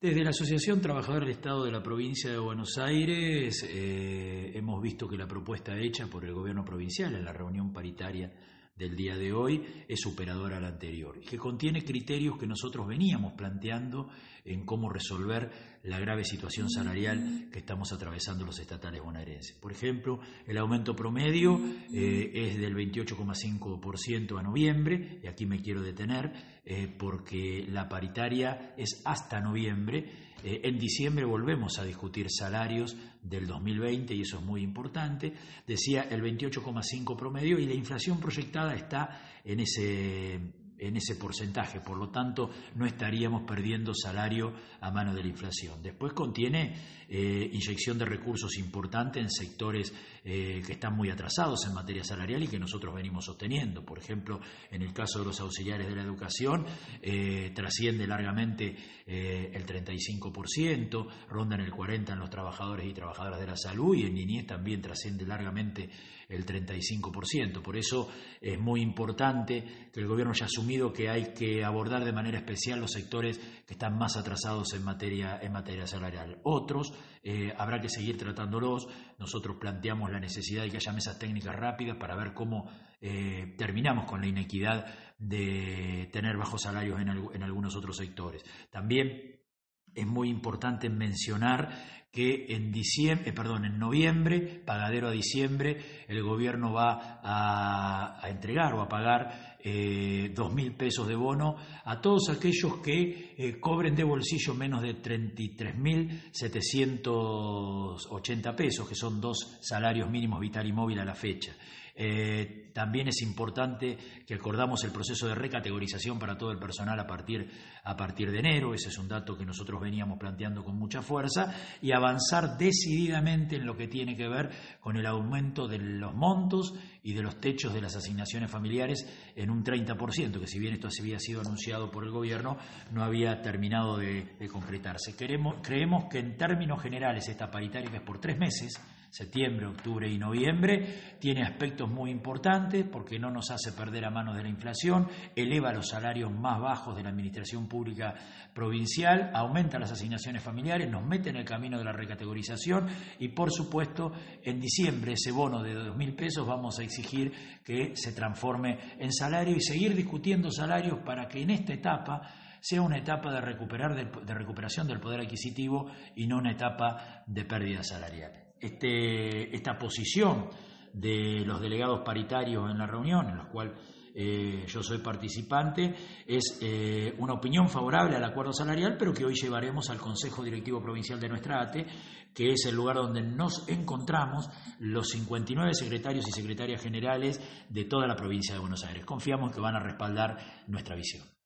Desde la Asociación Trabajadora del Estado de la Provincia de Buenos Aires eh, hemos visto que la propuesta hecha por el gobierno provincial en la reunión paritaria del día de hoy es superadora a la anterior y que contiene criterios que nosotros veníamos planteando en cómo resolver la grave situación salarial que estamos atravesando los estatales bonaerenses. Por ejemplo, el aumento promedio eh, es del 28,5% a noviembre, y aquí me quiero detener eh, porque la paritaria es hasta noviembre eh, en diciembre volvemos a discutir salarios del 2020 y eso es muy importante. Decía el 28,5 promedio y la inflación proyectada está en ese en ese porcentaje, por lo tanto no estaríamos perdiendo salario a mano de la inflación. Después contiene eh, inyección de recursos importante en sectores eh, que están muy atrasados en materia salarial y que nosotros venimos sosteniendo. Por ejemplo, en el caso de los auxiliares de la educación, eh, trasciende largamente el 35%, ronda en el 40% en los trabajadores y trabajadoras de la salud y en niñez también trasciende largamente el 35%. Por eso es muy importante que el gobierno haya asumido que hay que abordar de manera especial los sectores que están más atrasados en materia, en materia salarial. Otros eh, habrá que seguir tratándolos. Nosotros planteamos la necesidad de que haya mesas técnicas rápidas para ver cómo eh, terminamos con la inequidad de tener bajos salarios en, en algunos otros sectores. También es muy importante mencionar que en diciembre, eh, perdón, en noviembre, pagadero a diciembre, el gobierno va a, entregar o a pagar eh, dos mil pesos de bono a todos aquellos que eh, cobren de bolsillo menos de 33.780 pesos, que son dos salarios mínimos vital y móvil a la fecha. Eh, también es importante que acordamos el proceso de recategorización para todo el personal a partir, a partir de enero, ese es un dato que nosotros veníamos planteando con mucha fuerza, y avanzar decididamente en lo que tiene que ver con el aumento de los montos y de los techos de las asignaciones familiares en un 30%, que si bien esto había sido anunciado por el Gobierno, no había terminado de, concretarse. creemos que en términos generales esta paritaria, que es por tres meses, septiembre, octubre y noviembre, tiene aspectos muy importantes porque no nos hace perder a manos de la inflación, eleva los salarios más bajos de la administración pública provincial, aumenta las asignaciones familiares, nos mete en el camino de la recategorización y por supuesto en diciembre ese bono de dos mil pesos vamos a exigir que se transforme en salario y seguir discutiendo salarios para que en esta etapa sea una etapa de, recuperar de recuperación del poder adquisitivo y no una etapa de pérdida salarial este, esta posición de los delegados paritarios en la reunión, en la cual eh, yo soy participante, es eh, una opinión favorable al acuerdo salarial, pero que hoy llevaremos al Consejo Directivo Provincial de nuestra ATE, que es el lugar donde nos encontramos los 59 secretarios y secretarias generales de toda la provincia de Buenos Aires. Confiamos que van a respaldar nuestra visión.